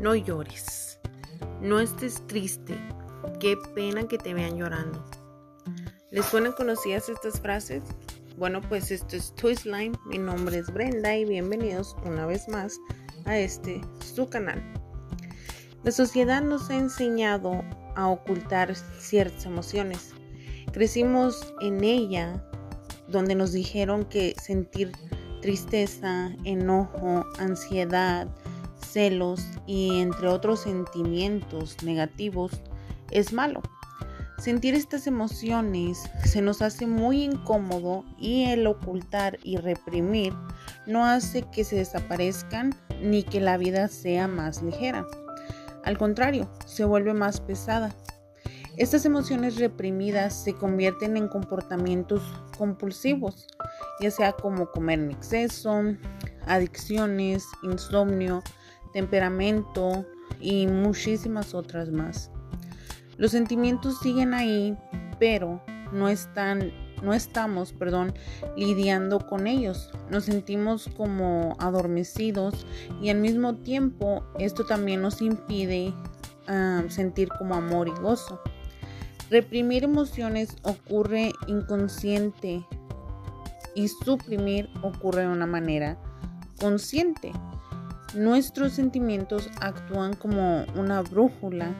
No llores. No estés triste. Qué pena que te vean llorando. ¿Les suenan conocidas estas frases? Bueno, pues esto es Line. Mi nombre es Brenda y bienvenidos una vez más a este su canal. La sociedad nos ha enseñado a ocultar ciertas emociones. Crecimos en ella donde nos dijeron que sentir tristeza, enojo, ansiedad, celos y entre otros sentimientos negativos es malo. Sentir estas emociones se nos hace muy incómodo y el ocultar y reprimir no hace que se desaparezcan ni que la vida sea más ligera. Al contrario, se vuelve más pesada. Estas emociones reprimidas se convierten en comportamientos compulsivos, ya sea como comer en exceso, adicciones, insomnio, temperamento y muchísimas otras más. Los sentimientos siguen ahí, pero no están no estamos, perdón, lidiando con ellos. Nos sentimos como adormecidos y al mismo tiempo esto también nos impide ah, sentir como amor y gozo. Reprimir emociones ocurre inconsciente y suprimir ocurre de una manera consciente. Nuestros sentimientos actúan como una brújula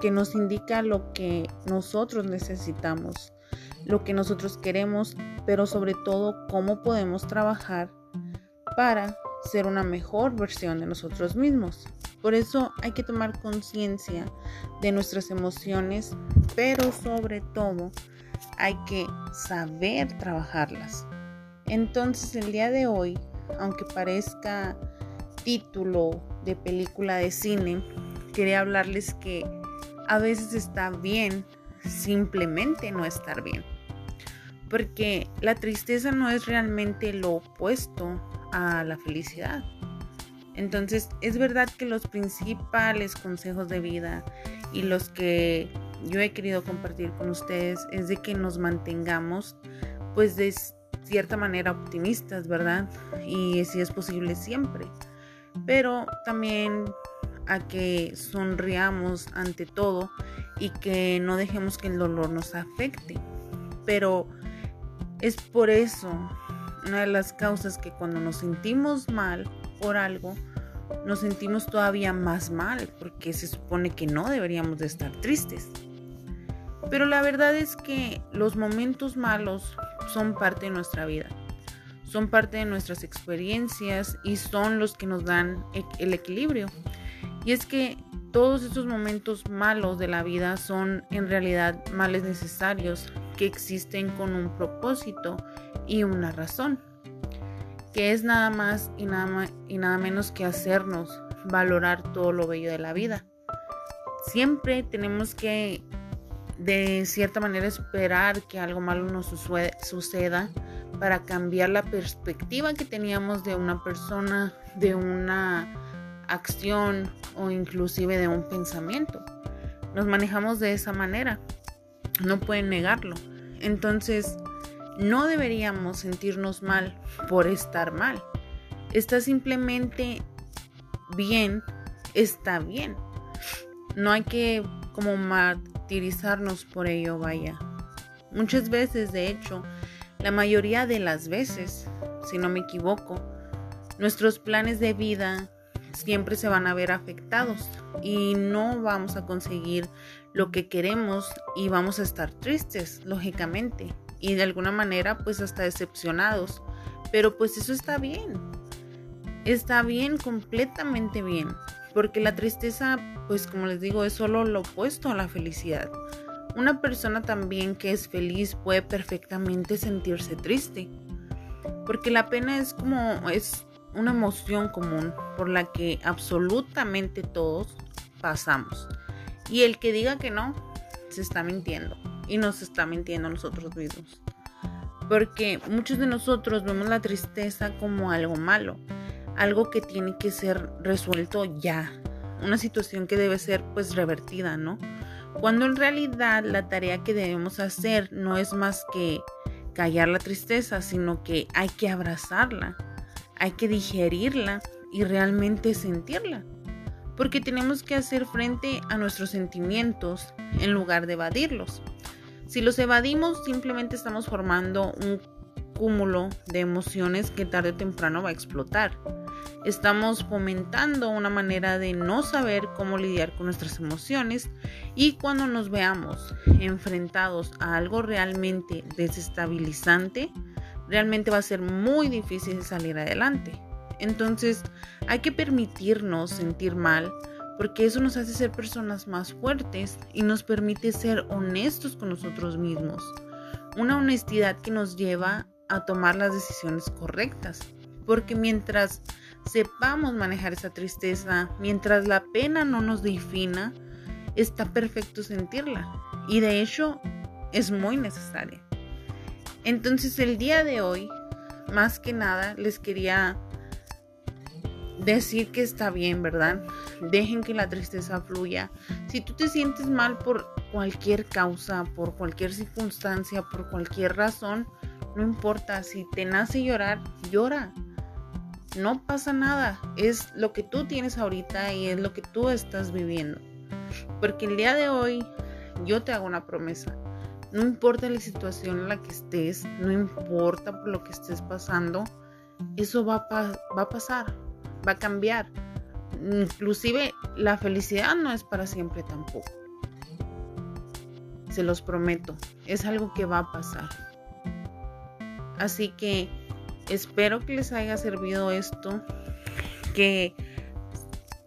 que nos indica lo que nosotros necesitamos, lo que nosotros queremos, pero sobre todo cómo podemos trabajar para ser una mejor versión de nosotros mismos. Por eso hay que tomar conciencia de nuestras emociones, pero sobre todo hay que saber trabajarlas. Entonces el día de hoy, aunque parezca título de película de cine, quería hablarles que a veces está bien simplemente no estar bien. Porque la tristeza no es realmente lo opuesto a la felicidad. Entonces es verdad que los principales consejos de vida y los que yo he querido compartir con ustedes es de que nos mantengamos pues de cierta manera optimistas, ¿verdad? Y si es posible siempre. Pero también a que sonriamos ante todo y que no dejemos que el dolor nos afecte. Pero es por eso una de las causas que cuando nos sentimos mal por algo, nos sentimos todavía más mal porque se supone que no deberíamos de estar tristes. Pero la verdad es que los momentos malos son parte de nuestra vida, son parte de nuestras experiencias y son los que nos dan el equilibrio. Y es que todos estos momentos malos de la vida son en realidad males necesarios que existen con un propósito y una razón que es nada más y nada, y nada menos que hacernos valorar todo lo bello de la vida. Siempre tenemos que de cierta manera esperar que algo malo nos suceda para cambiar la perspectiva que teníamos de una persona, de una acción o inclusive de un pensamiento. Nos manejamos de esa manera. No pueden negarlo. Entonces, no deberíamos sentirnos mal por estar mal. Está simplemente bien, está bien. No hay que como martirizarnos por ello, vaya. Muchas veces, de hecho, la mayoría de las veces, si no me equivoco, nuestros planes de vida siempre se van a ver afectados y no vamos a conseguir lo que queremos y vamos a estar tristes, lógicamente y de alguna manera pues hasta decepcionados. Pero pues eso está bien. Está bien, completamente bien. Porque la tristeza, pues como les digo, es solo lo opuesto a la felicidad. Una persona también que es feliz puede perfectamente sentirse triste. Porque la pena es como, es una emoción común por la que absolutamente todos pasamos. Y el que diga que no, se está mintiendo y nos está mintiendo a nosotros mismos. Porque muchos de nosotros vemos la tristeza como algo malo, algo que tiene que ser resuelto ya, una situación que debe ser pues revertida, ¿no? Cuando en realidad la tarea que debemos hacer no es más que callar la tristeza, sino que hay que abrazarla, hay que digerirla y realmente sentirla. porque tenemos que hacer frente a nuestros sentimientos en lugar de evadirlos. Si los evadimos, simplemente estamos formando un cúmulo de emociones que tarde o temprano va a explotar. Estamos fomentando una manera de no saber cómo lidiar con nuestras emociones y cuando nos veamos enfrentados a algo realmente desestabilizante, realmente va a ser muy difícil salir adelante. Entonces hay que permitirnos sentir mal porque eso nos hace ser personas más fuertes y nos permite ser honestos con nosotros mismos. Una honestidad que nos lleva a tomar las decisiones correctas. Porque mientras sepamos manejar esa tristeza, mientras la pena no nos defina, está perfecto sentirla. Y de hecho es muy necesaria. Entonces el día de hoy, más que nada, les quería decir que está bien, ¿verdad? Dejen que la tristeza fluya. Si tú te sientes mal por cualquier causa, por cualquier circunstancia, por cualquier razón, no importa. Si te nace llorar, llora. No pasa nada. Es lo que tú tienes ahorita y es lo que tú estás viviendo. Porque el día de hoy yo te hago una promesa. No importa la situación en la que estés, no importa por lo que estés pasando, eso va va a pasar va a cambiar. Inclusive la felicidad no es para siempre tampoco. Se los prometo, es algo que va a pasar. Así que espero que les haya servido esto, que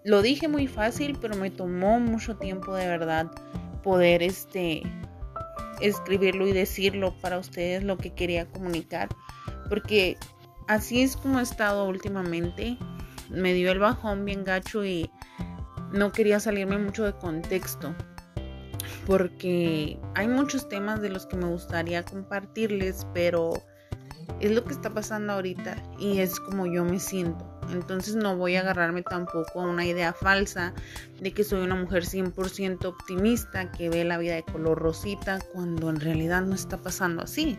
lo dije muy fácil, pero me tomó mucho tiempo de verdad poder este escribirlo y decirlo para ustedes lo que quería comunicar, porque así es como he estado últimamente. Me dio el bajón bien gacho y no quería salirme mucho de contexto porque hay muchos temas de los que me gustaría compartirles, pero es lo que está pasando ahorita y es como yo me siento. Entonces no voy a agarrarme tampoco a una idea falsa de que soy una mujer 100% optimista que ve la vida de color rosita cuando en realidad no está pasando así.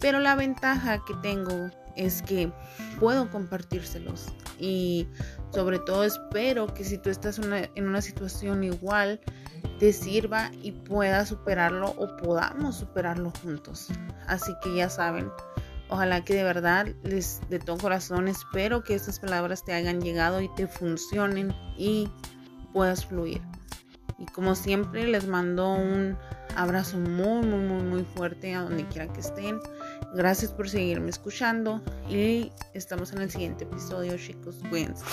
Pero la ventaja que tengo es que puedo compartírselos y sobre todo espero que si tú estás en una situación igual te sirva y puedas superarlo o podamos superarlo juntos. Así que ya saben, ojalá que de verdad les de todo corazón espero que estas palabras te hayan llegado y te funcionen y puedas fluir. Y como siempre les mando un abrazo muy muy muy muy fuerte a donde quiera que estén. Gracias por seguirme escuchando y estamos en el siguiente episodio, chicos. Cuídense.